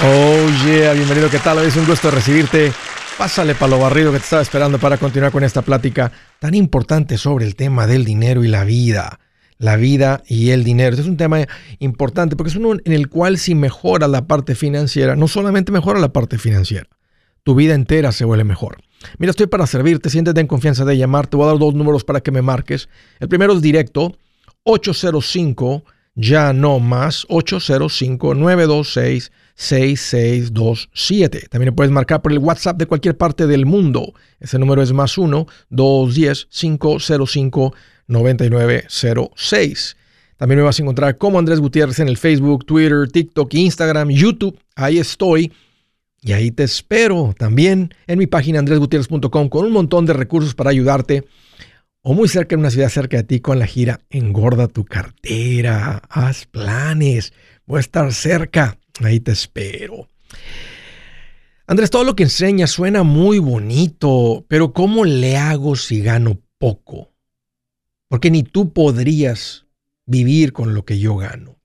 Oh yeah, bienvenido, ¿qué tal? Es un gusto recibirte. Pásale para lo barrido que te estaba esperando para continuar con esta plática tan importante sobre el tema del dinero y la vida. La vida y el dinero. Este es un tema importante porque es uno en el cual si mejora la parte financiera, no solamente mejora la parte financiera, tu vida entera se vuelve mejor. Mira, estoy para servirte, siéntete en confianza de llamar. Te voy a dar dos números para que me marques. El primero es directo, 805 ya no más 805-926-6627. También puedes marcar por el WhatsApp de cualquier parte del mundo. Ese número es más 1-210-505-9906. También me vas a encontrar como Andrés Gutiérrez en el Facebook, Twitter, TikTok, Instagram, YouTube. Ahí estoy. Y ahí te espero también en mi página andresgutierrez.com con un montón de recursos para ayudarte o muy cerca en una ciudad cerca de ti con la gira Engorda tu cartera, haz planes, voy a estar cerca, ahí te espero. Andrés, todo lo que enseñas suena muy bonito, pero ¿cómo le hago si gano poco? Porque ni tú podrías vivir con lo que yo gano.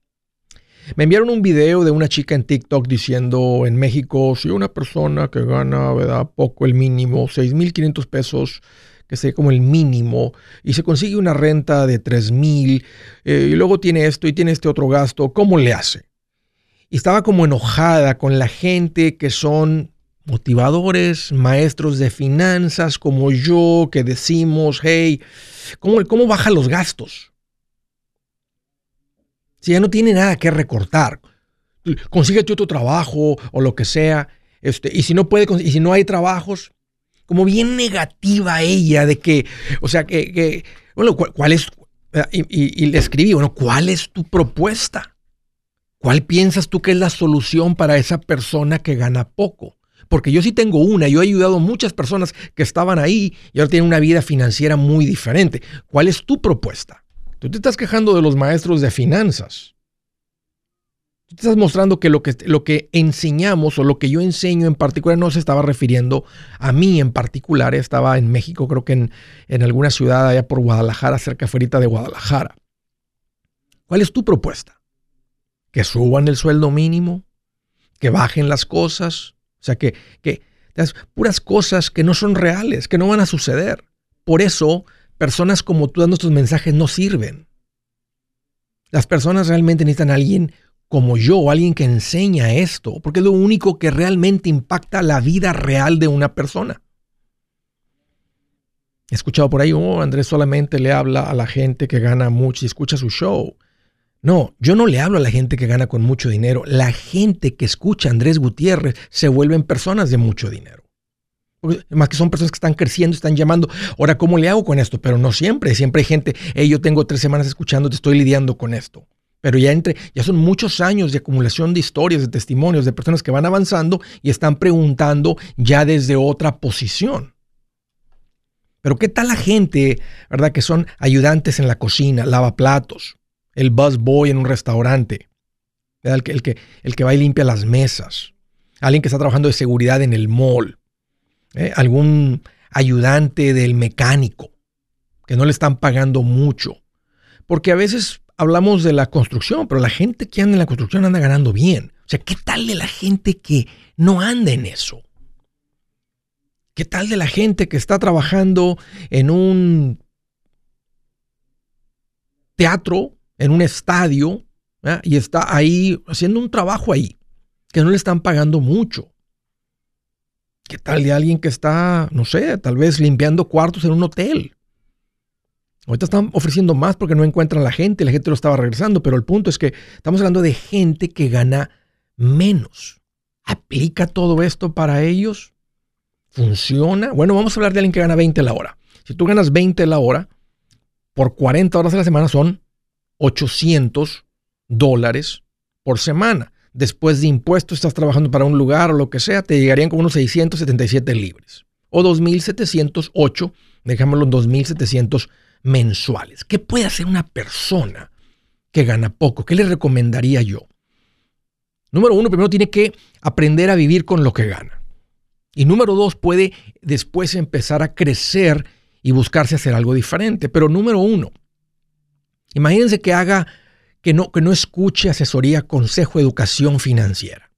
Me enviaron un video de una chica en TikTok diciendo en México, si una persona que gana ¿verdad? poco el mínimo, 6.500 pesos, que sea como el mínimo, y se consigue una renta de 3 mil, eh, y luego tiene esto y tiene este otro gasto, ¿cómo le hace? Y estaba como enojada con la gente que son motivadores, maestros de finanzas como yo, que decimos, hey, ¿cómo, cómo baja los gastos? Si ya no tiene nada que recortar, consíguete otro trabajo o lo que sea, este, y si no puede, y si no hay trabajos, como bien negativa ella de que, o sea, que, bueno, ¿cuál, es? Y, le escribí, bueno, ¿cuál es tu propuesta? ¿Cuál piensas tú que es la solución para esa persona que gana poco? Porque yo sí tengo una, yo he ayudado a muchas personas que estaban ahí y ahora tienen una vida financiera muy diferente. ¿Cuál es tu propuesta? Tú te estás quejando de los maestros de finanzas estás mostrando que lo, que lo que enseñamos o lo que yo enseño en particular no se estaba refiriendo a mí en particular. Estaba en México, creo que en, en alguna ciudad allá por Guadalajara, cerca fuera de Guadalajara. ¿Cuál es tu propuesta? ¿Que suban el sueldo mínimo? ¿Que bajen las cosas? O sea, que, que puras cosas que no son reales, que no van a suceder. Por eso, personas como tú dando estos mensajes no sirven. Las personas realmente necesitan a alguien como yo, alguien que enseña esto, porque es lo único que realmente impacta la vida real de una persona. He escuchado por ahí, oh, Andrés solamente le habla a la gente que gana mucho y escucha su show. No, yo no le hablo a la gente que gana con mucho dinero. La gente que escucha a Andrés Gutiérrez se vuelven personas de mucho dinero. más que son personas que están creciendo, están llamando. Ahora, ¿cómo le hago con esto? Pero no siempre. Siempre hay gente, hey, yo tengo tres semanas escuchando, te estoy lidiando con esto. Pero ya entre, ya son muchos años de acumulación de historias, de testimonios, de personas que van avanzando y están preguntando ya desde otra posición. Pero ¿qué tal la gente, verdad, que son ayudantes en la cocina, lavaplatos, el busboy en un restaurante, El, que, el, que, el que va y limpia las mesas, alguien que está trabajando de seguridad en el mall, ¿eh? algún ayudante del mecánico, que no le están pagando mucho. Porque a veces hablamos de la construcción, pero la gente que anda en la construcción anda ganando bien. O sea, ¿qué tal de la gente que no anda en eso? ¿Qué tal de la gente que está trabajando en un teatro, en un estadio, y está ahí haciendo un trabajo ahí, que no le están pagando mucho? ¿Qué tal de alguien que está, no sé, tal vez limpiando cuartos en un hotel? Ahorita están ofreciendo más porque no encuentran la gente, la gente lo estaba regresando, pero el punto es que estamos hablando de gente que gana menos. ¿Aplica todo esto para ellos? ¿Funciona? Bueno, vamos a hablar de alguien que gana 20 la hora. Si tú ganas 20 la hora, por 40 horas a la semana son 800 dólares por semana. Después de impuestos, estás trabajando para un lugar o lo que sea, te llegarían con unos 677 libres. O 2.708, dejámoslo en 2.700 mensuales. ¿Qué puede hacer una persona que gana poco? ¿Qué le recomendaría yo? Número uno, primero tiene que aprender a vivir con lo que gana. Y número dos, puede después empezar a crecer y buscarse hacer algo diferente. Pero número uno, imagínense que haga, que no, que no escuche asesoría, consejo, educación financiera.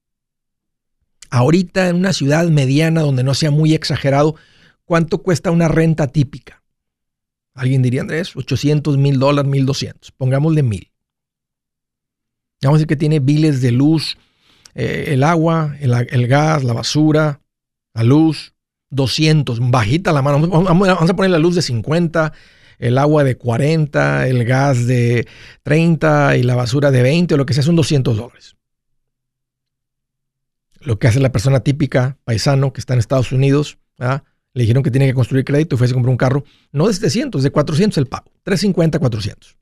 ahorita en una ciudad mediana donde no sea muy exagerado, ¿cuánto cuesta una renta típica? Alguien diría, Andrés, 800, mil dólares, 1200. Pongámosle mil. Vamos a decir que tiene biles de luz, eh, el agua, el, gas, la basura, la luz, 200, bajita la mano. Vamos, vamos a poner la luz de 50, el agua de 40, el gas de 30 y la basura de 20 o lo que sea, son 200 dólares. Lo que hace la persona típica, paisano, que está en Estados Unidos, le dijeron que tiene que construir crédito y fue a comprar un carro, no de 700, de 400 el pago, 350, 400.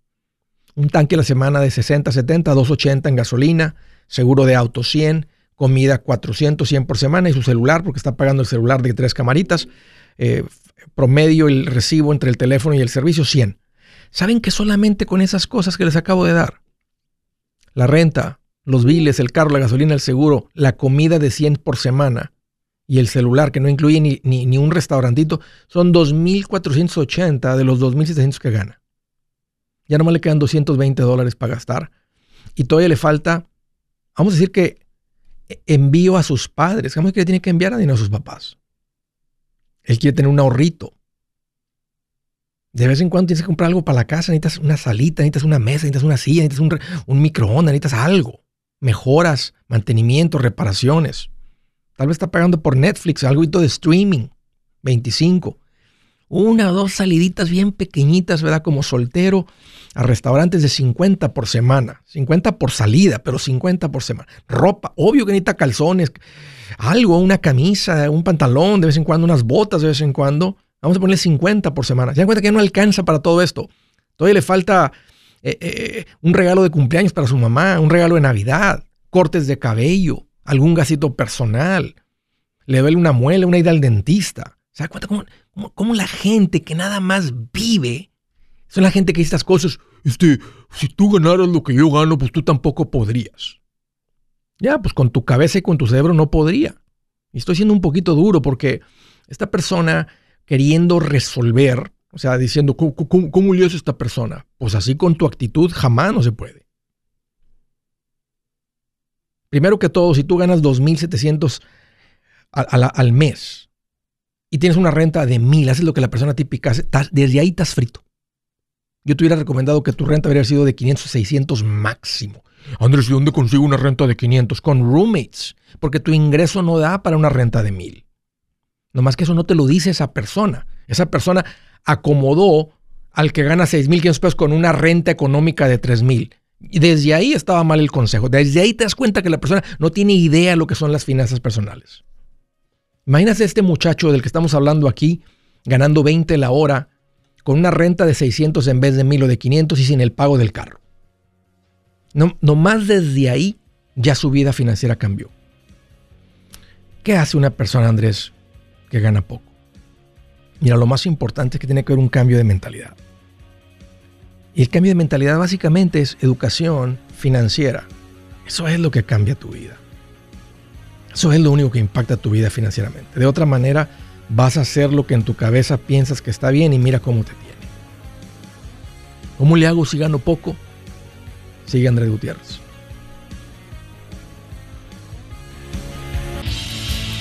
Un tanque a la semana de 60, 70, 280 en gasolina, seguro de auto 100, comida 400, 100 por semana y su celular, porque está pagando el celular de tres camaritas, eh, promedio el recibo entre el teléfono y el servicio 100. ¿Saben que solamente con esas cosas que les acabo de dar, la renta, los biles, el carro, la gasolina, el seguro, la comida de 100 por semana y el celular, que no incluye ni, ni, un restaurantito, son 2.480 de los 2.700 que gana. Ya nomás le quedan 220 dólares para gastar y todavía le falta, vamos a decir que envío a sus padres, vamos a decir que le tiene que enviar a dinero a sus papás. Él quiere tener un ahorrito. De vez en cuando tienes que comprar algo para la casa, necesitas una salita, necesitas una mesa, necesitas una silla, necesitas un, un microondas, necesitas algo. Mejoras, mantenimiento, reparaciones. Tal vez está pagando por Netflix, algo de streaming. 25. Una o dos saliditas bien pequeñitas, ¿verdad? Como soltero a restaurantes de 50 por semana. 50 por salida, pero 50 por semana. Ropa, obvio que necesita calzones, algo, una camisa, un pantalón, de vez en cuando, unas botas de vez en cuando. Vamos a ponerle 50 por semana. Se dan cuenta que no alcanza para todo esto. Todavía le falta eh, eh, un regalo de cumpleaños para su mamá, un regalo de Navidad, cortes de cabello, algún gasito personal. Le duele una muela, una ida al dentista. ¿Se da cuenta cómo, cómo, la gente que nada más vive son la gente que dice estas cosas? Este, si tú ganaras lo que yo gano, pues tú tampoco podrías. Ya, pues con tu cabeza y con tu cerebro no podría. Y estoy siendo un poquito duro porque esta persona queriendo resolver, o sea, diciendo, ¿cómo, cómo, esta persona? Pues así con tu actitud jamás no se puede. Primero que todo, si tú ganas 2.700 al, al mes y tienes una renta de 1.000, haces lo que la persona típica hace, desde ahí estás frito. Yo te hubiera recomendado que tu renta hubiera sido de 500 600 máximo. Andrés, ¿y dónde consigo una renta de 500? Con roommates, porque tu ingreso no da para una renta de 1000. más que eso no te lo dice esa persona. Esa persona acomodó al que gana 6.500 pesos con una renta económica de 3.000. Y desde ahí estaba mal el consejo. Desde ahí te das cuenta que la persona no tiene idea de lo que son las finanzas personales. Imagínate este muchacho del que estamos hablando aquí, ganando 20 la hora, con una renta de 600 en vez de 1000 o de 500 y sin el pago del carro. No, más desde ahí ya su vida financiera cambió. ¿Qué hace una persona, Andrés, que gana poco? Mira, lo más importante es que tiene que haber un cambio de mentalidad. Y el cambio de mentalidad básicamente es educación financiera. Eso es lo que cambia tu vida. Eso es lo único que impacta tu vida financieramente. De otra manera, vas a hacer lo que en tu cabeza piensas que está bien y mira cómo te tiene. ¿Cómo le hago si gano poco? Sigue Andrés Gutiérrez.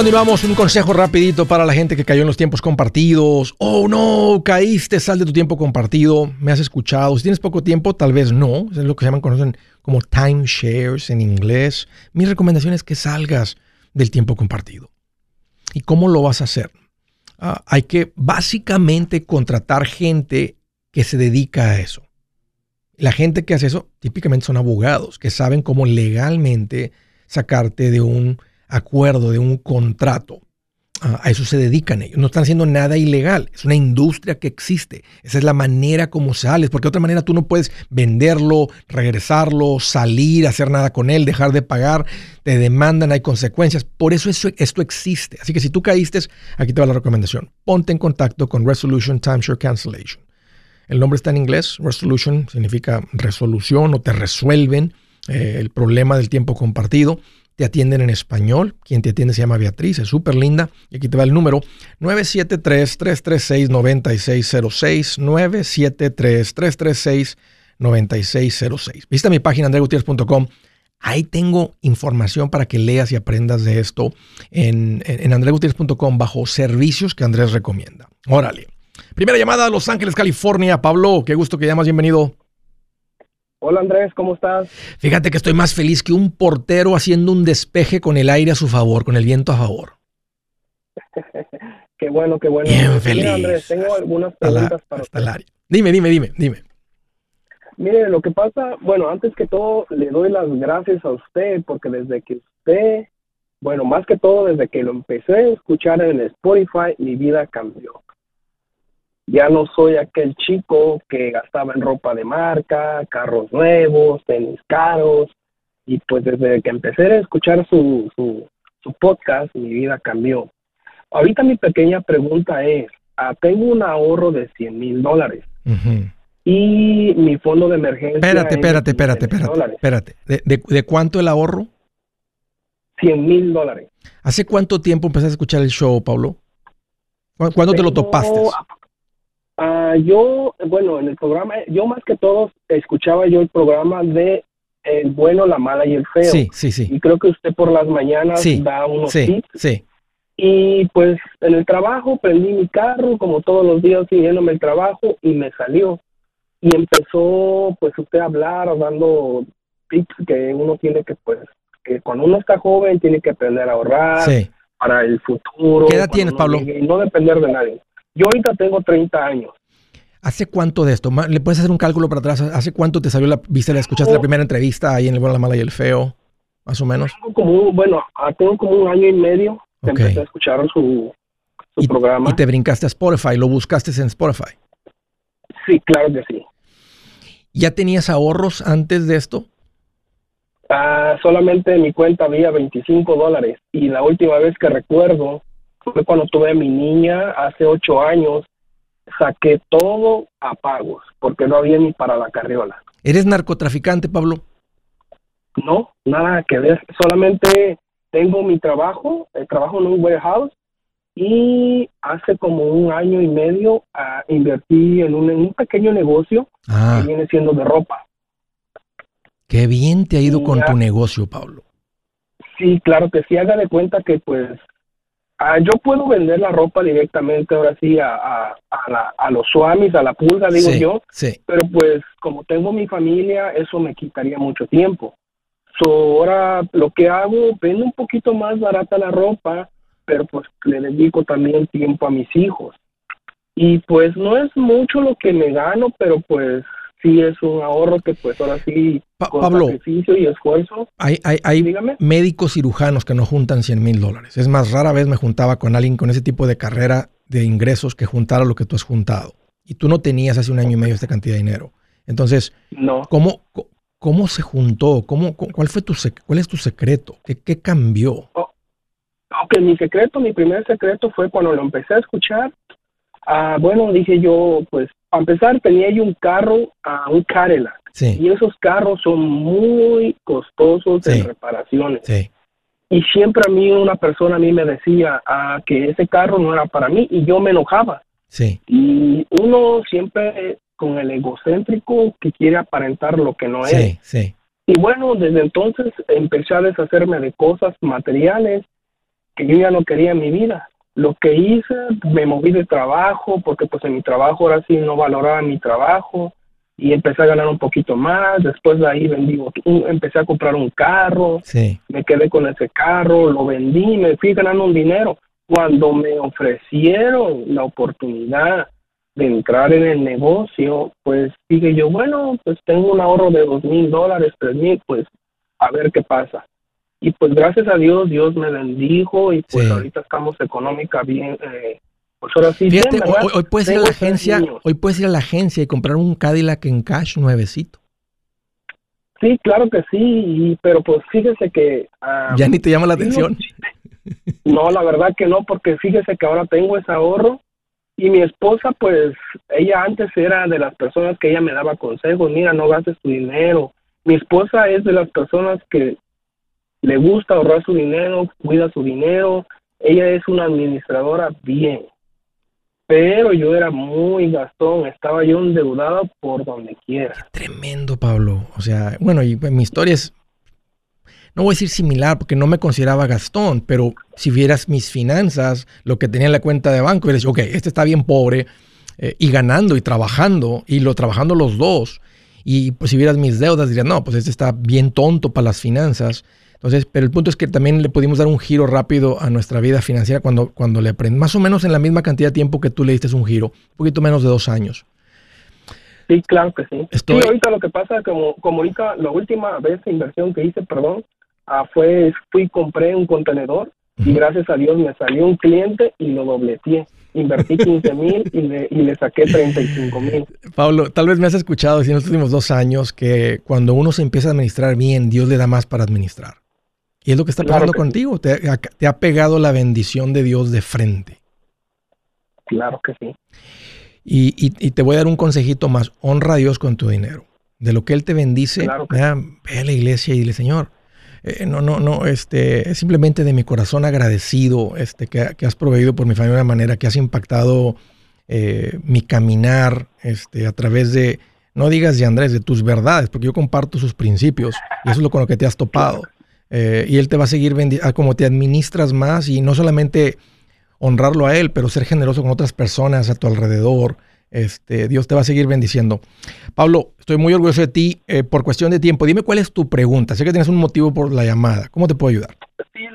Continuamos, un consejo rapidito para la gente que cayó en los tiempos compartidos. Oh no, caíste, sal de tu tiempo compartido. Me has escuchado. Si tienes poco tiempo, tal vez no. Es lo que se llaman, conocen como timeshares en inglés. Mi recomendación es que salgas del tiempo compartido. ¿Y cómo lo vas a hacer? Ah, hay que básicamente contratar gente que se dedica a eso. La gente que hace eso típicamente son abogados que saben cómo legalmente sacarte de un acuerdo, de un contrato. A eso se dedican ellos. No están haciendo nada ilegal. Es una industria que existe. Esa es la manera como sales. Porque de otra manera tú no puedes venderlo, regresarlo, salir, hacer nada con él, dejar de pagar. Te demandan, hay consecuencias. Por eso esto existe. Así que si tú caíste, aquí te va la recomendación. Ponte en contacto con Resolution Timeshare Cancellation. El nombre está en inglés. Resolution significa resolución o te resuelven eh, el problema del tiempo compartido te atienden en español. Quien te atiende se llama Beatriz, es súper linda. Y aquí te va el número 973-336-9606. 973-336-9606. Visita mi página andregutierrez.com. Ahí tengo información para que leas y aprendas de esto en, en, bajo servicios que Andrés recomienda. Órale. Primera llamada a Los Ángeles, California. Pablo, qué gusto que llamas. Bienvenido. Hola Andrés, ¿cómo estás? Fíjate que estoy más feliz que un portero haciendo un despeje con el aire a su favor, con el viento a favor. qué bueno, qué bueno. Bien feliz. Andrés, tengo algunas preguntas para usted. Dime, dime, dime, dime. Mire, lo que pasa, bueno, antes que todo, le doy las gracias a usted porque desde que usted, bueno, más que todo, desde que lo empecé a escuchar en Spotify, mi vida cambió. Ya no soy aquel chico que gastaba en ropa de marca, carros nuevos, tenis caros. Y pues desde que empecé a escuchar su, su, podcast, mi vida cambió. Ahorita mi pequeña pregunta es, ah, tengo un ahorro de 100 mil dólares. Y mi fondo de emergencia... Espérate, espérate, espérate, espérate, espérate. ¿De, cuánto el ahorro? 100 mil dólares. ¿Hace cuánto tiempo empezaste a escuchar el show, Pablo? ¿Cuándo te lo topaste? Ah, yo, bueno, en el programa, yo más que todos escuchaba yo el programa de El bueno, la mala y el feo. Sí, sí, sí. Y creo que usted por las mañanas da unos sí, tips. Sí. Y pues en el trabajo prendí mi carro, como todos los días siguiéndome el trabajo, y me salió. Y empezó, pues, usted a hablar, dando tips que uno tiene que, pues, que cuando uno está joven tiene que aprender a ahorrar para el futuro. ¿Qué edad tienes, Pablo? Y no depender de nadie. Yo ahorita tengo 30 años. ¿Hace cuánto de esto? ¿Le puedes hacer un cálculo para atrás? ¿Hace cuánto te salió la viste, la escuchaste la oh. primera entrevista ahí en el bueno, la mala y el feo? Más o menos. Tengo como bueno, ah, tengo como un año y medio que empecé a escuchar su, programa. Y te brincaste a Spotify, lo buscaste en Spotify. Sí, claro que sí. ¿Ya tenías ahorros antes de esto? Ah, solamente en mi cuenta había 25 dólares y la última vez que recuerdo fue cuando tuve a mi niña hace ocho años. Saqué todo a pagos porque no había ni para la carriola. ¿Eres narcotraficante, Pablo? No, nada que ver. Solamente tengo mi trabajo, el trabajo en un warehouse y hace como un año y medio ah, invertí en un, pequeño negocio ah. que viene siendo de ropa. Qué bien te ha ido con tu negocio, Pablo. Sí, claro que sí. Haga de cuenta que pues Ah, yo puedo vender la ropa directamente ahora sí a, a, a, la- a los swamis, a la pulga, digo sí, yo, sí. pero pues como tengo mi familia, eso me quitaría mucho tiempo. So, ahora lo que hago, vendo un poquito más barata la ropa, pero pues le dedico también tiempo a mis hijos. Y pues no es mucho lo que me gano, pero pues sí es un ahorro que pues ahora sí, Pa- con Pablo. sacrificio y esfuerzo, Hay, hay, hay dígame. médicos cirujanos que no juntan 100 mil dólares. Es más, rara vez me juntaba con alguien con ese tipo de carrera de ingresos que juntara lo que tú has juntado. Y tú no tenías hace un año y medio esta cantidad de dinero. Entonces, No. ¿cómo, cómo se juntó? ¿Cómo, cu- cuál, fue tu ¿Cuál es tu secreto? ¿Qué, qué cambió? Ok, mi secreto, mi primer secreto fue cuando lo empecé a escuchar. ah, bueno, dije yo, pues, para empezar, tenía yo un carro, ah, un Cadillac. Sí, Y esos carros son muy costosos Sí. en reparaciones. sí, Y siempre a mí una persona a mí me decía ah, que ese carro no era para mí y yo me enojaba. sí, Y uno siempre con el egocéntrico que quiere aparentar lo que no es. Y bueno, desde entonces empecé a deshacerme de cosas materiales que yo ya no quería en mi vida. Lo que hice, me moví de trabajo, porque pues en mi trabajo ahora sí no valoraba mi trabajo y empecé a ganar un poquito más. Después de ahí vendí, empecé a comprar un carro, Sí, me quedé con ese carro, lo vendí, me fui ganando un dinero. Cuando me ofrecieron la oportunidad de entrar en el negocio, pues dije yo, bueno, pues tengo un ahorro de dos mil dólares, tres mil, pues a ver qué pasa. Y pues gracias a Dios, Dios me bendijo y pues Sí. ahorita estamos económica bien, eh, pues ahora sí. Fíjate, bien, hoy, hoy puedes ir a la agencia, hoy puedes ir a la agencia y comprar un Cadillac en cash nuevecito. Sí, claro que sí, y- pero pues fíjese que... ah, Ya ni te llama la sí, atención. No, la verdad que no, porque fíjese que ahora tengo ese ahorro y mi esposa, pues, ella antes era de las personas que ella me daba consejos, mira, no gastes tu dinero. Mi esposa es de las personas que le gusta ahorrar su dinero, cuida su dinero, ella es una administradora bien. Pero yo era muy gastón, estaba yo endeudado por donde quiera. Tremendo, Pablo. O sea, bueno, y mi historia es, no voy a decir similar porque no me consideraba Gastón, pero si vieras mis finanzas, lo que tenía en la cuenta de banco, dices, ok, este está bien pobre eh, y ganando y trabajando y lo trabajando los dos. Y pues si vieras mis deudas, dirías, no, pues este está bien tonto para las finanzas. Entonces, pero el punto es que también le pudimos dar un giro rápido a nuestra vida financiera cuando, cuando le aprendí, más o menos en la misma cantidad de tiempo que tú le diste un giro, un poquito menos de dos años. Sí, claro que sí. Estoy- Sí, ahorita lo que pasa, como, como ahorita, la última vez de inversión que hice, perdón, ah, fue, fui compré un contenedor y gracias a Dios me salió un cliente y lo dobleteé. Invertí 15 mil y le, y le saqué 35 mil. Pablo, tal vez me has escuchado decir en los últimos dos años que cuando uno se empieza a administrar bien, Dios le da más para administrar. Y es lo que está Claro pasando que contigo. Te, ha- te ha pegado la bendición de Dios de frente. Claro que sí. Y, y- y te voy a dar un consejito más. Honra a Dios con tu dinero. De lo que Él te bendice, Claro que vea, ve a la iglesia y dile, Señor, eh, no, no, no, este, es simplemente de mi corazón agradecido este, que, que has proveído por mi familia de una manera que has impactado eh, mi caminar este, a través de, no digas de Andrés, de tus verdades, porque yo comparto sus principios y eso es lo con lo que te has topado. Eh, y Él te va a seguir bendiciendo, como te administras más y no solamente honrarlo a Él, pero ser generoso con otras personas a tu alrededor. Este, Dios te va a seguir bendiciendo. Pablo, estoy muy orgulloso de ti. eh, por cuestión de tiempo, dime cuál es tu pregunta. Sé que tienes un motivo por la llamada. ¿Cómo te puedo ayudar? Sí,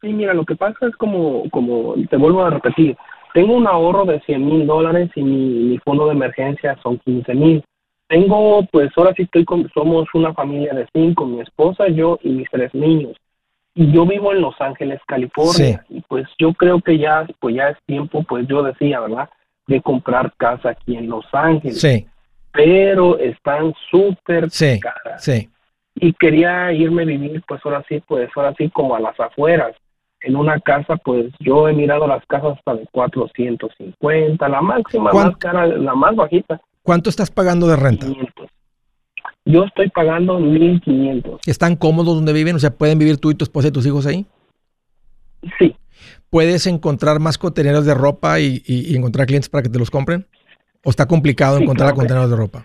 sí, mira, lo que pasa es como, como te vuelvo a repetir, tengo un ahorro de 100 mil dólares y mi, mi fondo de emergencia son 15 mil. Tengo, pues ahora sí estoy con, somos una familia de cinco, mi esposa, yo y mis tres niños. Y yo vivo en Los Ángeles, California. Y pues yo creo que ya, pues ya es tiempo, pues yo decía, ¿verdad? De comprar casa aquí en Los Ángeles. Sí, Pero están súper Sí. caras sí. y quería irme a vivir pues ahora sí pues ahora sí como a las afueras en una casa pues yo he mirado las casas hasta de 450 la máxima ¿Cuán- más cara la más bajita ¿Cuánto estás pagando de renta? 500 yo estoy pagando 1500 ¿Están cómodos donde viven? O sea, ¿pueden vivir tú y tu esposa y tus hijos ahí? sí ¿Puedes encontrar más contenedores de ropa y, y- y encontrar clientes para que te los compren? ¿O está complicado Sí, encontrar claro contenedores de ropa?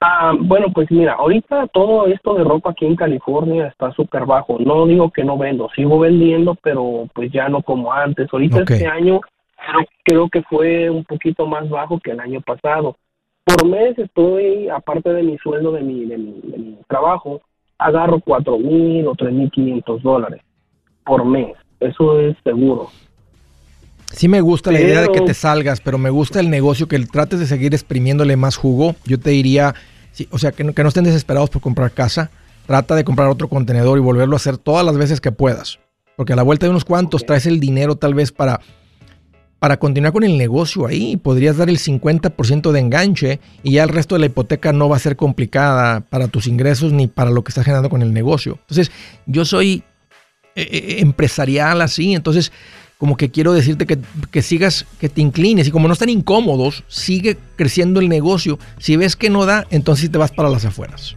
Ah, bueno, pues mira, ahorita todo esto de ropa aquí en California está súper bajo. No digo que no vendo, sigo vendiendo, pero pues ya no como antes. Ahorita este año creo, creo que fue un poquito más bajo que el año pasado. Por mes estoy, aparte de mi sueldo de mi, de mi, de mi trabajo, agarro cuatro mil o tres mil quinientos dólares por mes. Eso es seguro. Sí me gusta la idea de que te salgas, pero me gusta el negocio, que trates de seguir exprimiéndole más jugo. Yo te diría, sí, o sea, que no, que no estén desesperados por comprar casa. Trata de comprar otro contenedor y volverlo a hacer todas las veces que puedas. Porque a la vuelta de unos cuantos traes el dinero tal vez para, para continuar con el negocio ahí. Podrías dar el 50% de enganche y ya el resto de la hipoteca no va a ser complicada para tus ingresos ni para lo que estás generando con el negocio. Entonces, yo soy eh, eh, empresarial así, entonces como que quiero decirte que, que sigas, que te inclines y como no están incómodos, sigue creciendo el negocio. Si ves que no da, entonces te vas para las afueras.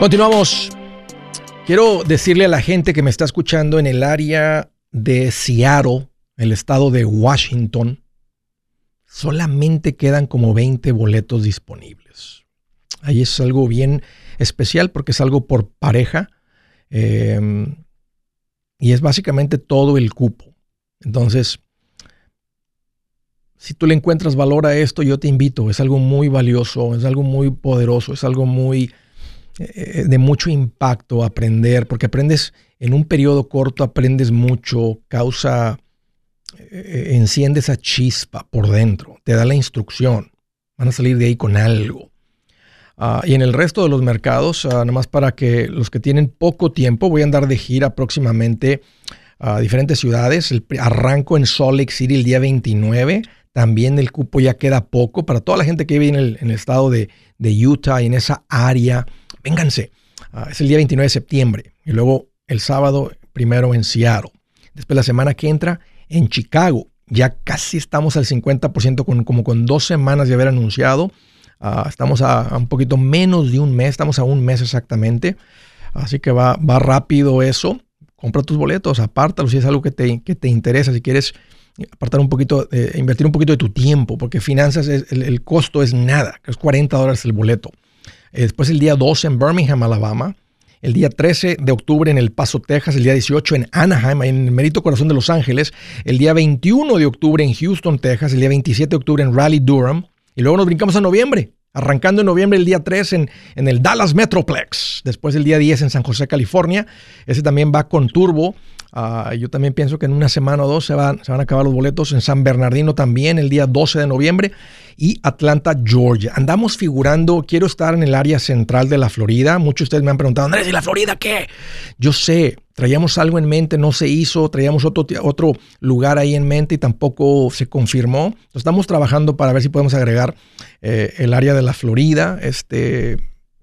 Continuamos. Quiero decirle a la gente que me está escuchando en el área de Seattle, el estado de Washington, solamente quedan como 20 boletos disponibles. Ahí es algo bien especial porque es algo por pareja eh, y es básicamente todo el cupo. Entonces, si tú le encuentras valor a esto, yo te invito. Es algo muy valioso, es algo muy poderoso, es algo muy de mucho impacto aprender, porque aprendes en un periodo corto, aprendes mucho, causa, eh, enciende esa chispa por dentro, te da la instrucción, van a salir de ahí con algo. Ah, y en el resto de los mercados, ah, nada más para que los que tienen poco tiempo, voy a andar de gira próximamente a diferentes ciudades. El, arranco en Salt Lake City el día 29. También el cupo ya queda poco para toda la gente que vive en el, en el estado de, de Utah y en esa área. Vénganse. Ah, es el día 29 de septiembre. Y luego el sábado primero en Seattle. Después la semana que entra en Chicago. Ya casi estamos al 50%, con, como con dos semanas de haber anunciado. Ah, estamos a, un poquito menos de un mes, estamos a un mes exactamente. Así que va, va rápido eso. Compra tus boletos, apártalos si es algo que te, que te interesa. Si quieres apartar un poquito, eh, invertir un poquito de tu tiempo, porque finanzas, es- el, costo es nada, es 40 dólares el boleto. Eh, después el día 12 en Birmingham, Alabama. El día 13 de octubre en El Paso, Texas. El día 18 en Anaheim, en el Merito Corazón de Los Ángeles. El día 21 de octubre en Houston, Texas. El día 27 de octubre en Raleigh, Durham. Y luego nos brincamos a noviembre. Arrancando en noviembre el día 3 en, en el Dallas Metroplex. Después el día 10 en San José, California. Ese también va con turbo. Ah, yo también pienso que en una semana o dos se van, se van a acabar los boletos en San Bernardino también el día 12 de noviembre y Atlanta, Georgia. Andamos figurando, quiero estar en el área central de la Florida. Muchos de ustedes me han preguntado, Andrés, ¿y la Florida qué? Yo sé, traíamos algo en mente, no se hizo, traíamos otro, otro lugar ahí en mente y tampoco se confirmó. Estamos trabajando para ver si podemos agregar eh, el área de la Florida. Este,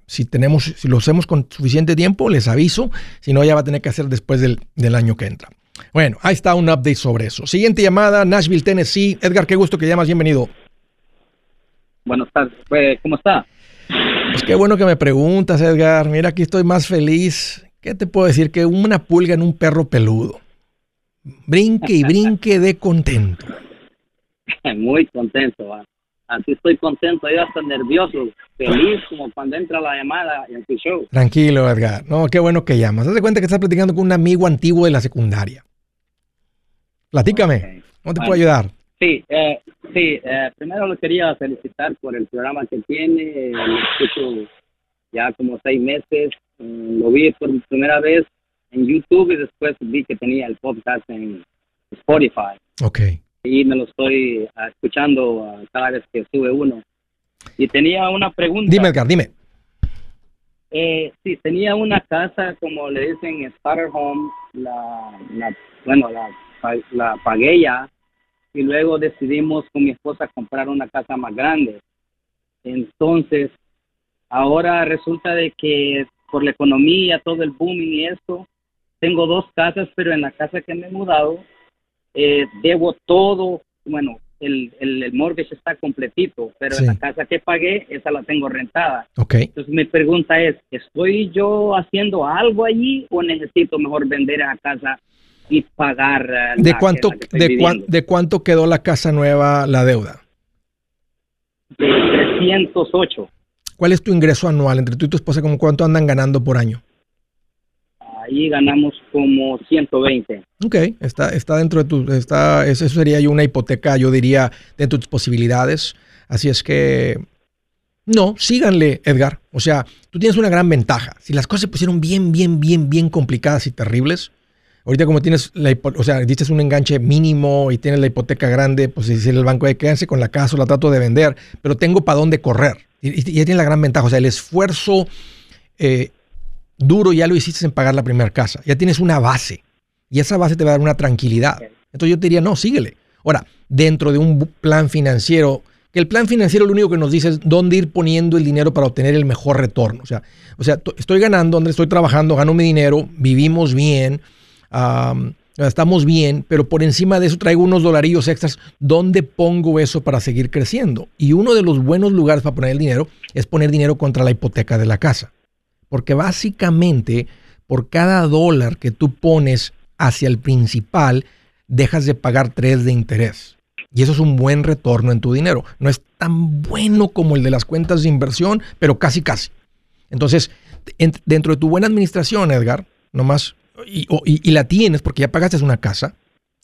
si tenemos, si lo hacemos con suficiente tiempo, les aviso. Si no, ya va a tener que hacer después del, del año que entra. Bueno, ahí está un update sobre eso. Siguiente llamada, Nashville, Tennessee. Edgar, qué gusto que llamas, bienvenido. Buenas tardes. Pues, ¿Cómo está? Pues qué bueno que me preguntas, Edgar. Mira, aquí estoy más feliz. ¿Qué te puedo decir? Que una pulga en un perro peludo. Brinque y brinque de contento. Muy contento. va. Así estoy contento, yo hasta nervioso, feliz como cuando entra la llamada en tu show. Tranquilo, Edgar. No, qué bueno que llamas. Haz de cuenta que estás platicando con un amigo antiguo de la secundaria. Platícame. Ok. ¿Cómo te Bueno. puedo ayudar? Sí, eh, sí, eh, primero lo quería felicitar por el programa que tiene, eh, lo escucho ya como seis meses, Mm, lo vi por primera vez en YouTube y después vi que tenía el podcast en Spotify. Ok. Y me lo estoy ah, escuchando ah, cada vez que sube uno. Y tenía una pregunta. Dime, Edgar, dime. Eh, sí, tenía una casa, como le dicen, starter home, la, la- bueno, la, la pagué ya, y luego decidimos con mi esposa comprar una casa más grande. Entonces, ahora resulta de que por la economía, todo el booming y esto, tengo dos casas, pero en la casa que me he mudado, eh, debo todo, bueno, el, el, el mortgage está completito, pero Sí. en la casa que pagué, esa la tengo rentada. Ok. Entonces mi pregunta es, ¿estoy yo haciendo algo allí o necesito mejor vender esa casa y pagar eh, ¿De la cuánto, que- la que estoy de, viviendo? ¿De cuánto quedó la casa nueva, la deuda? De 308. ¿Cuál es tu ingreso anual entre tú y tu esposa? ¿Cómo cuánto andan ganando por año? Ahí ganamos como 120. Ok, está, está dentro de tu, está, eso sería una hipoteca, yo diría, dentro de tus posibilidades. Así es que, no, síganle, Edgar. O sea, tú tienes una gran ventaja. Si las cosas se pusieron bien, bien, bien, bien complicadas y terribles, ahorita como tienes la, o sea, diste un enganche mínimo y tienes la hipoteca grande, pues decirle al banco, de quédense con la casa o la trato de vender, pero tengo para dónde correr. Y, y- tienes la gran ventaja. O sea, el esfuerzo eh, duro ya lo hiciste en pagar la primera casa. Ya tienes una base. Y esa base te va a dar una tranquilidad. Entonces yo te diría, no, síguele. Ahora, dentro de un plan financiero, que el plan financiero lo único que nos dice es dónde ir poniendo el dinero para obtener el mejor retorno. O sea, o sea to- estoy ganando, donde estoy trabajando, gano mi dinero, vivimos bien, am, estamos bien, pero por encima de eso traigo unos dolarillos extras. ¿Dónde pongo eso para seguir creciendo? Y uno de los buenos lugares para poner el dinero es poner dinero contra la hipoteca de la casa. Porque básicamente, por cada dólar que tú pones hacia el principal, dejas de pagar tres de interés. Y eso es un buen retorno en tu dinero. No es tan bueno como el de las cuentas de inversión, pero casi, casi. Entonces, en- dentro de tu buena administración, Edgar, nomás, y, y- la tienes porque ya pagaste una casa.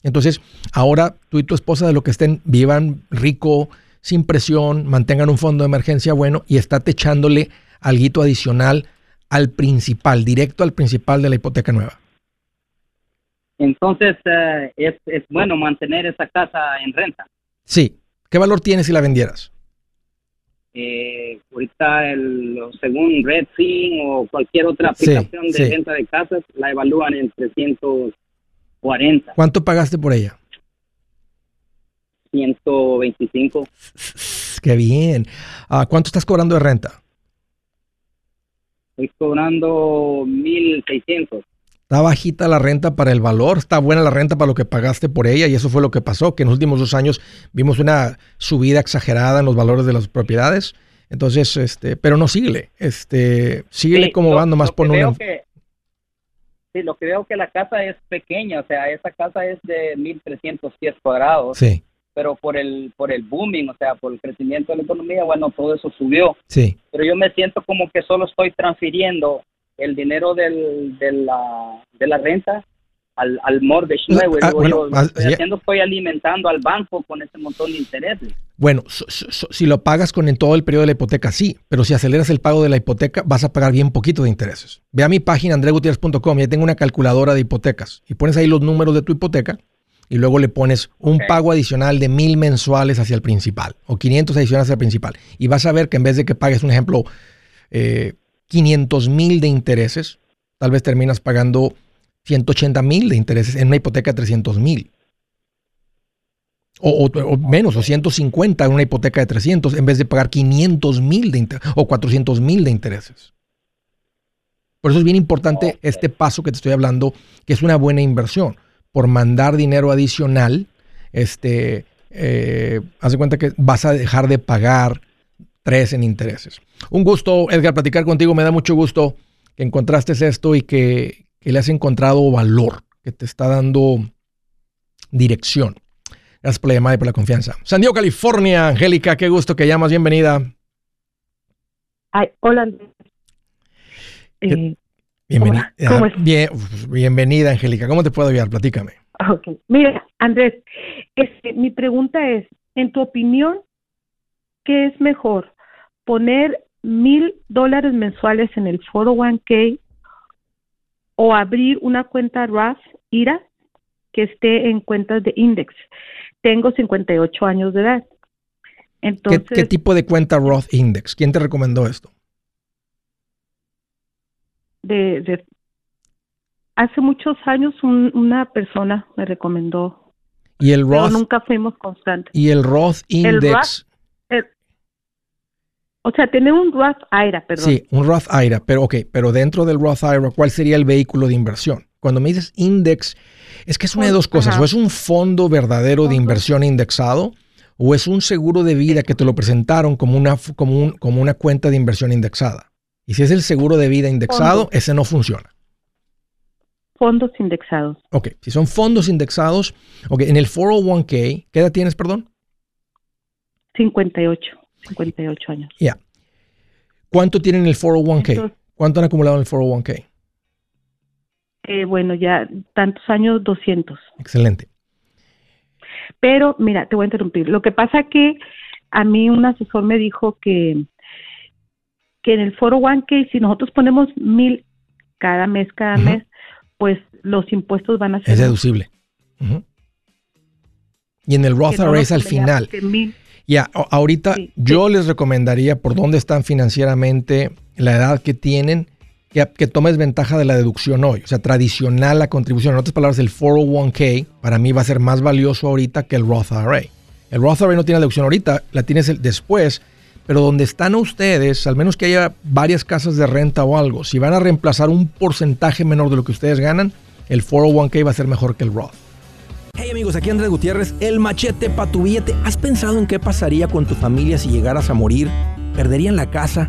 Entonces, ahora tú y tu esposa de lo que estén, vivan rico, sin presión, mantengan un fondo de emergencia bueno y estate echándole algo adicional al principal, directo al principal de la hipoteca nueva. Entonces eh, es, es bueno mantener esa casa en renta. Sí. ¿Qué valor tiene si la vendieras? Eh, ahorita, el, según Redfin o cualquier otra Sí, aplicación de sí. venta de casas, la evalúan en 340, ¿Cuánto pagaste por ella? 125. Qué bien. Ah, ¿Cuánto estás cobrando de renta? Estoy cobrando 1.600. Está bajita la renta para el valor, está buena la renta para lo que pagaste por ella y eso fue lo que pasó, que en los últimos dos años vimos una subida exagerada en los valores de las propiedades. Entonces, este, pero no síguele, este, síguele Sí, como lo- va, nomás lo que una. que- sí, lo que veo que la casa es pequeña, o sea, esa casa es de 1.300 pies cuadrados, Sí, pero por el, por el booming, o sea, por el crecimiento de la economía, bueno, todo eso subió. sí. Pero yo me siento como que solo estoy transfiriendo el dinero del, de, la, de la renta al, al mortgage nuevo. Ah, bueno, yo ah, estoy sí. haciendo, estoy alimentando al banco con ese montón de intereses. Bueno, so- so- so- si lo pagas con en todo el periodo de la hipoteca, sí, pero si aceleras el pago de la hipoteca, vas a pagar bien poquito de intereses. Ve a mi página andregutierrez.com y ahí tengo una calculadora de hipotecas y pones ahí los números de tu hipoteca y luego le pones un pago adicional de mil mensuales hacia el principal o 500 adicionales hacia el principal. Y vas a ver que en vez de que pagues, un ejemplo, eh, 500 mil de intereses, tal vez terminas pagando 180 mil de intereses en una hipoteca de 300 mil. O, o- o menos, o 150 en una hipoteca de 300 en vez de pagar 500 mil de inter- o 400 mil de intereses. Por eso es bien importante este paso que te estoy hablando, que es una buena inversión. Por mandar dinero adicional, este, eh, haz de cuenta que vas a dejar de pagar tres en intereses. Un gusto, Edgar, platicar contigo. Me da mucho gusto que encontraste esto y que, que le has encontrado valor, que te está dando dirección. Gracias por la llamada y por la confianza. San Diego, California. Angélica, qué gusto que llamas. Bienvenida. Ay, hola. Eh, bienvenida. ¿Cómo es? Bien, bienvenida, Angélica. ¿Cómo te puedo ayudar? Platícame. Ok. Mira, Andrés, este, mi pregunta es, en tu opinión, ¿qué es mejor? ¿Poner mil dólares mensuales en el 401k o abrir una cuenta Roth IRA que esté en cuentas de index? Tengo 58 años de edad. ¿Qué, Entonces, qué tipo de cuenta Roth Index? ¿Quién te recomendó esto? De, de- hace muchos años un- una persona me recomendó, Y el pero Roth, nunca fuimos constantes. y el Roth Index. El- o sea, tener un Roth IRA, perdón. Sí, un Roth IRA, pero ok, pero dentro del Roth IRA, ¿cuál sería el vehículo de inversión? Cuando me dices index, es que es una de dos cosas, Ajá. o es un fondo verdadero de inversión indexado, o es un seguro de vida que te lo presentaron como una, f- como un- como una cuenta de inversión indexada. Y si es el seguro de vida indexado, ese no funciona. Fondos indexados. Ok, si son fondos indexados, ok, en el 401k, ¿qué edad tienes, perdón? 58, 58 años. Ya. ¿Cuánto tienen en el 401k? Entonces- ¿Cuánto han acumulado en el 401k? Eh, bueno, ya tantos años, 200. Excelente. Pero, mira, te voy a interrumpir. Lo que pasa que a mí un asesor me dijo que, que en el 401k, si nosotros ponemos mil cada mes, cada mes, pues los impuestos van a ser Es deducible. Y en el Roth no IRA es al final. Ya, a- ahorita Sí, yo les recomendaría por dónde están financieramente, la edad que tienen, que, que tomes ventaja de la deducción hoy. O sea, tradicional la contribución. En otras palabras, el 401k para mí va a ser más valioso ahorita que el Roth IRA. El Roth IRA no tiene deducción ahorita, la tienes el- después, pero donde están ustedes, al menos que haya varias casas de renta o algo, si van a reemplazar un porcentaje menor de lo que ustedes ganan, el 401k va a ser mejor que el Roth. Hey amigos, aquí Andrés Gutiérrez, el machete para tu billete. ¿Has pensado en qué pasaría con tu familia si llegaras a morir? ¿Perderían la casa?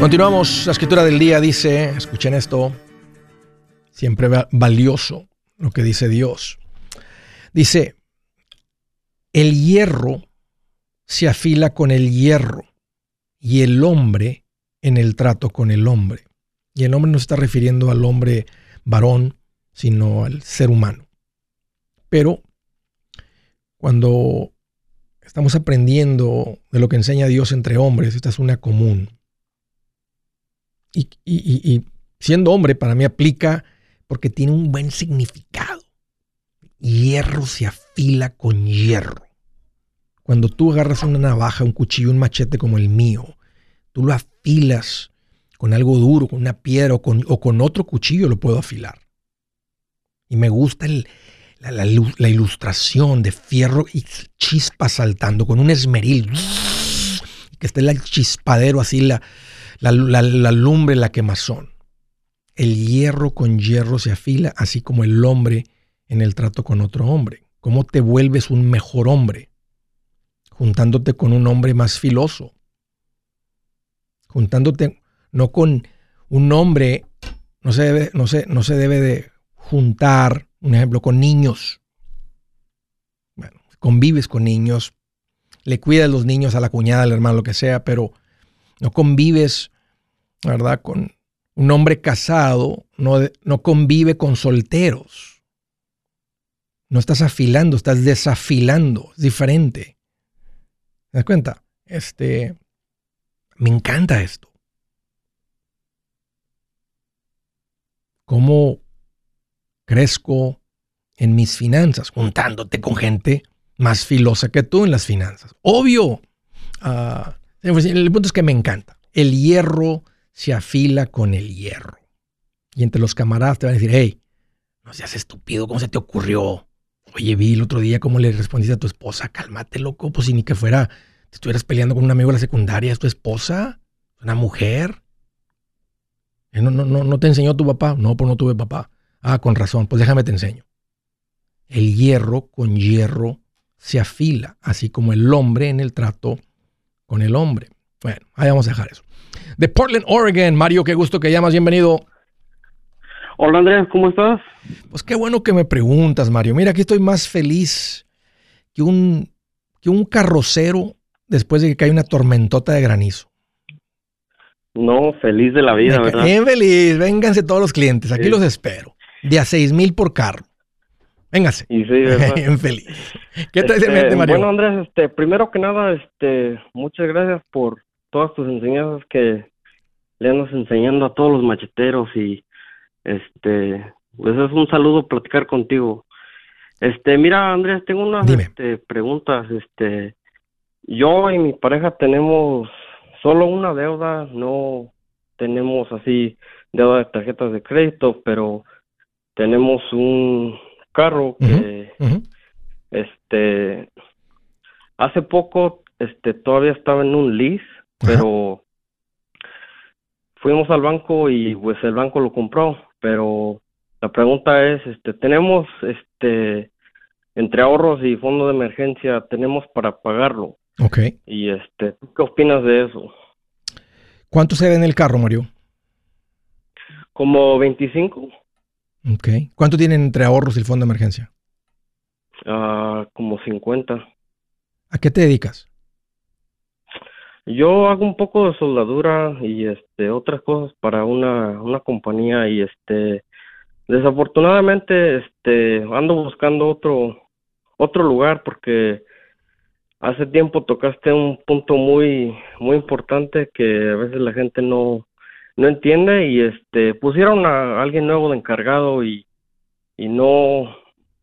Continuamos. La escritura del día dice, escuchen esto, siempre va- valioso lo que dice Dios. Dice, el hierro se afila con el hierro y el hombre en el trato con el hombre. Y el hombre no se está refiriendo al hombre varón, sino al ser humano. Pero cuando estamos aprendiendo de lo que enseña Dios entre hombres, esta es una común. Y, y- y- y siendo hombre, para mí aplica porque tiene un buen significado. Hierro se afila con hierro. Cuando tú agarras una navaja, un cuchillo, un machete como el mío, tú lo afilas con algo duro, con una piedra o con, otro cuchillo lo puedo afilar. Y me gusta la, la lu- la ilustración de fierro y chispas saltando con un esmeril. Que esté el chispadero así, la- la lumbre, la quemazón. El hierro con hierro se afila, así como el hombre en el trato con otro hombre. ¿Cómo te vuelves un mejor hombre? Juntándote con un hombre más filoso. Juntándote no con un hombre, no se debe, no se, no se debe de juntar, un ejemplo, con niños. Bueno, convives con niños, le cuidas los niños a la cuñada, al hermano, lo que sea, pero No convives, ¿verdad? Con un hombre casado, no, no convive con solteros. No estás afilando, estás desafilando. Es diferente. ¿Te das cuenta? Este, me encanta esto. ¿Cómo crezco en mis finanzas? Juntándote con gente más filosa que tú en las finanzas. Obvio. Ah, el punto es que me encanta. El hierro se afila con el hierro. Y entre los camaradas te van a decir, hey, no seas estúpido, ¿cómo se te ocurrió? Oye, vi el otro día cómo le respondiste a tu esposa, cálmate, loco, pues si ni que fuera, te estuvieras peleando con un amigo de la secundaria, es tu esposa, una mujer. Eh, no, no, no, no te enseñó tu papá. No, pues no tuve papá. Ah, con razón, pues déjame te enseño. El hierro con hierro se afila, así como el hombre en el trato con el hombre. Bueno, ahí vamos a dejar eso. De Portland, Oregon, Mario, qué gusto que llamas, bienvenido. Hola Andrés, ¿cómo estás? Pues qué bueno que me preguntas, Mario. Mira, aquí estoy más feliz que un, que un carrocero después de que cae una tormentota de granizo. No, feliz de la vida, ¿verdad? Bien feliz, vénganse todos los clientes, aquí los espero. De a seis mil por carro. Véngase. Y sí, ¿verdad? Bien feliz. ¿Qué te este, mente, Mario? Bueno, Andrés, este, primero que nada, este, muchas gracias por todas tus enseñanzas que le andas enseñando a todos los macheteros y este, pues es un saludo platicar contigo. Este, mira, Andrés, tengo unas este, preguntas. Este, yo y mi pareja tenemos solo una deuda, no tenemos así deuda de tarjetas de crédito, pero tenemos un carro que, este, hace poco, este, todavía estaba en un lease, pero fuimos al banco y pues el banco lo compró, pero la pregunta es, este, tenemos, este, entre ahorros y fondo de emergencia, tenemos para pagarlo. Ok. Y este, qué opinas de eso? ¿Cuánto se ve en el carro, Mario? Como 25. Ok. ¿Cuánto tienen entre ahorros y el fondo de emergencia? Ah, como 50. ¿A qué te dedicas? Yo hago un poco de soldadura y este otras cosas para una, una compañía y este desafortunadamente este ando buscando otro otro lugar porque hace tiempo tocaste un punto muy muy importante que a veces la gente no no entiende y este pusieron a alguien nuevo de encargado y y no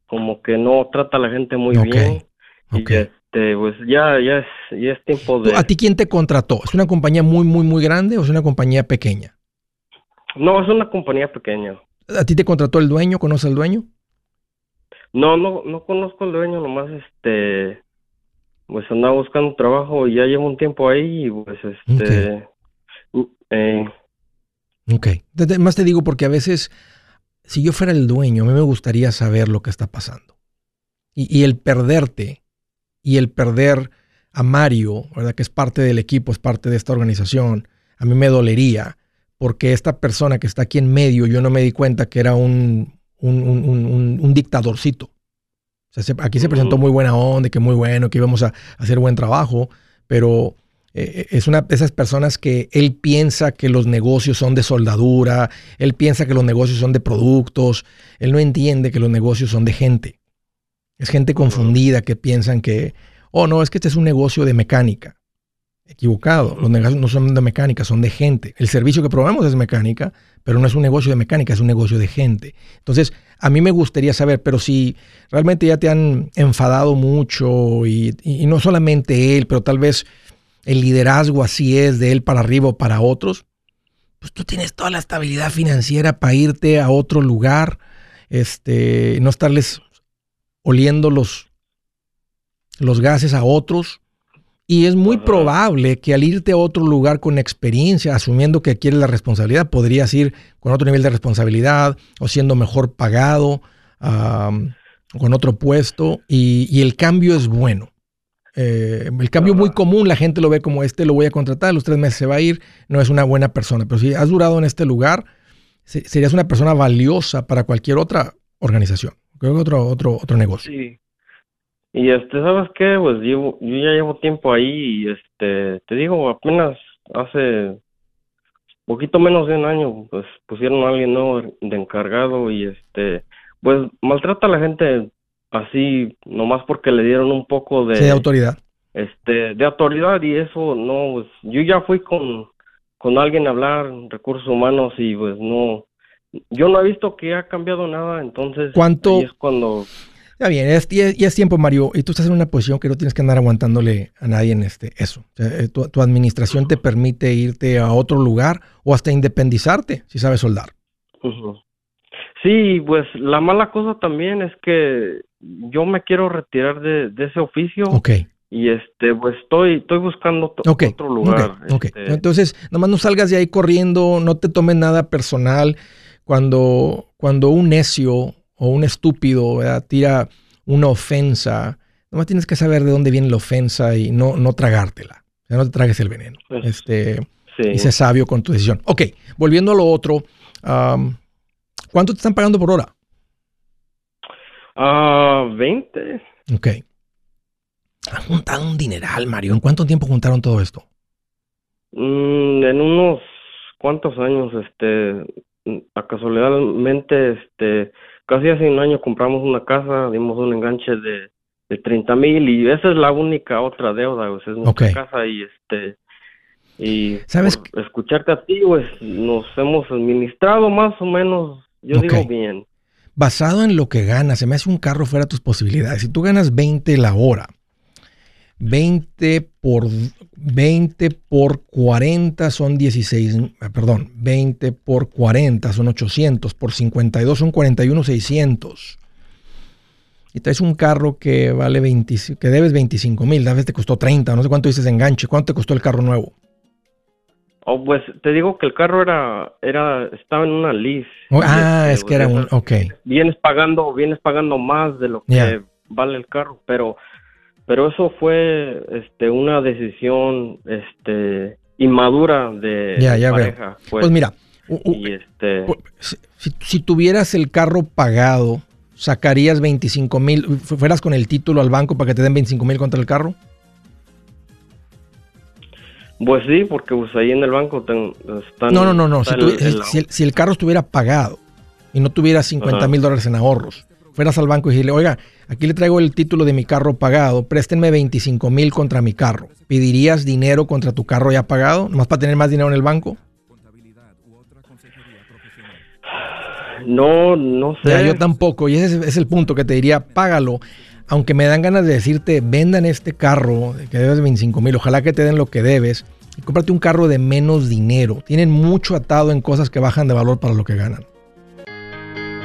como que no trata a la gente muy bien. Y este pues ya ya es ya es tiempo de ¿A ti quién te contrató? ¿Es una compañía muy muy muy grande o es una compañía pequeña? No, es una compañía pequeña. ¿A ti te contrató el dueño? ¿Conoce al dueño? No, no no conozco al dueño, nomás este pues andaba buscando trabajo y ya llevo un tiempo ahí y pues este eh, Ok. Más te digo porque a veces, si yo fuera el dueño, a mí me gustaría saber lo que está pasando. Y, el perderte, y el perder a Mario, ¿verdad? Que es parte del equipo, es parte de esta organización, a mí me dolería, porque esta persona que está aquí en medio, yo no me di cuenta que era un, un, dictadorcito. aquí se presentó muy buena onda, que muy bueno, que íbamos a hacer buen trabajo, pero eh, es una de esas personas que él piensa que los negocios son de soldadura, él piensa que los negocios son de productos, él no entiende que los negocios son de gente. Es gente confundida que piensan que, oh no, es que este es un negocio de mecánica. Equivocado, los negocios no son de mecánica, son de gente. El servicio que probamos es mecánica, pero no es un negocio de mecánica, es un negocio de gente. Entonces, a mí me gustaría saber, pero si realmente ya te han enfadado mucho y no solamente él, pero tal vez el liderazgo así es de él para arriba o para otros, pues tú tienes toda la estabilidad financiera para irte a otro lugar, este, no estarles oliendo los, los gases a otros. Y es muy probable que al irte a otro lugar con experiencia, asumiendo que quieres la responsabilidad, podrías ir con otro nivel de responsabilidad o siendo mejor pagado, con otro puesto, y, el cambio es bueno. Eh, el cambio muy común, la gente lo ve como este, lo voy a contratar, los tres meses se va a ir, no es una buena persona. Pero si has durado en este lugar, serías una persona valiosa para cualquier otra organización, otro, otro, otro negocio. Sí. Y este, ¿sabes qué? Pues yo, yo ya llevo tiempo ahí y este, te digo, apenas hace poquito menos de un año, pues pusieron a alguien nuevo de encargado y este, pues maltrata a la gente así, nomás porque le dieron un poco de, Sí, de autoridad. este, de autoridad y eso no, pues yo ya fui con, con alguien a hablar, recursos humanos y pues no, yo no he visto que ha cambiado nada, entonces ¿Cuánto- es cuando Está bien, es, y es, y es tiempo, Mario, y tú estás en una posición que no tienes que andar aguantándole a nadie en este eso. O sea, eh, tu, tu administración te permite irte a otro lugar o hasta independizarte si sabes soldar. Sí, pues la mala cosa también es que yo me quiero retirar de, de ese oficio Ok, y este pues estoy estoy buscando otro lugar. ok, ok. este, Entonces, nomás no salgas de ahí corriendo, no te tomes nada personal. Cuando, cuando un necio o un estúpido ¿verdad? tira una ofensa, nomás tienes que saber de dónde viene la ofensa y no, no tragártela. O sea, no te tragues el veneno. Pues, Este, sí. y sé sabio con tu decisión. Ok, volviendo a lo otro, ¿cuánto te están pagando por hora? Ah, 20. Ok. Han juntado un dineral, Mario. ¿En cuánto tiempo juntaron todo esto? Mm, en unos cuantos años, este, a casualmente, este, casi hace un año compramos una casa, dimos un enganche de, de 30 mil y esa es la única otra deuda, pues, es nuestra casa y este, y ¿Sabes escucharte a ti, pues, nos hemos administrado más o menos, yo Ok. digo bien. Basado en lo que ganas, se me hace un carro fuera de tus posibilidades. Si tú ganas 20 la hora, 20 por 20 por 40 son 16, ah, perdón, 20 por 40 son 800, por 52 son 41 600. Y traes un carro que vale 20, que debes 25 mil, tal vez te costó 30, no sé cuánto dices enganche, ¿cuánto te costó el carro nuevo? Oh, pues te digo que el carro era, era, estaba en una lease. Oh, y, ah, este, es que era un, ok, vienes pagando, vienes pagando más de lo que Ya. vale el carro, pero pero eso fue este una decisión este inmadura de Ya, pareja, pues, pues mira, y este Si, tuvieras el carro pagado, ¿sacarías 25 mil? fu- ¿Fueras con el título al banco para que te den 25 mil contra el carro? pues sí, porque pues ahí en el banco ten- están No, no, no, no. Si, el- el- si el, si el carro estuviera pagado y no tuvieras 50 Ajá. mil dólares en ahorros, fueras al banco y decirle, oiga, aquí le traigo el título de mi carro pagado, préstenme 25 mil contra mi carro. ¿Pedirías dinero contra tu carro ya pagado, nomás para tener más dinero en el banco? no, no sé. Ya, yo tampoco, y ese es, el punto que te diría, págalo. Aunque me dan ganas de decirte, vendan este carro que debes 25 mil, ojalá que te den lo que debes y cómprate un carro de menos dinero. Tienen mucho atado en cosas que bajan de valor para lo que ganan.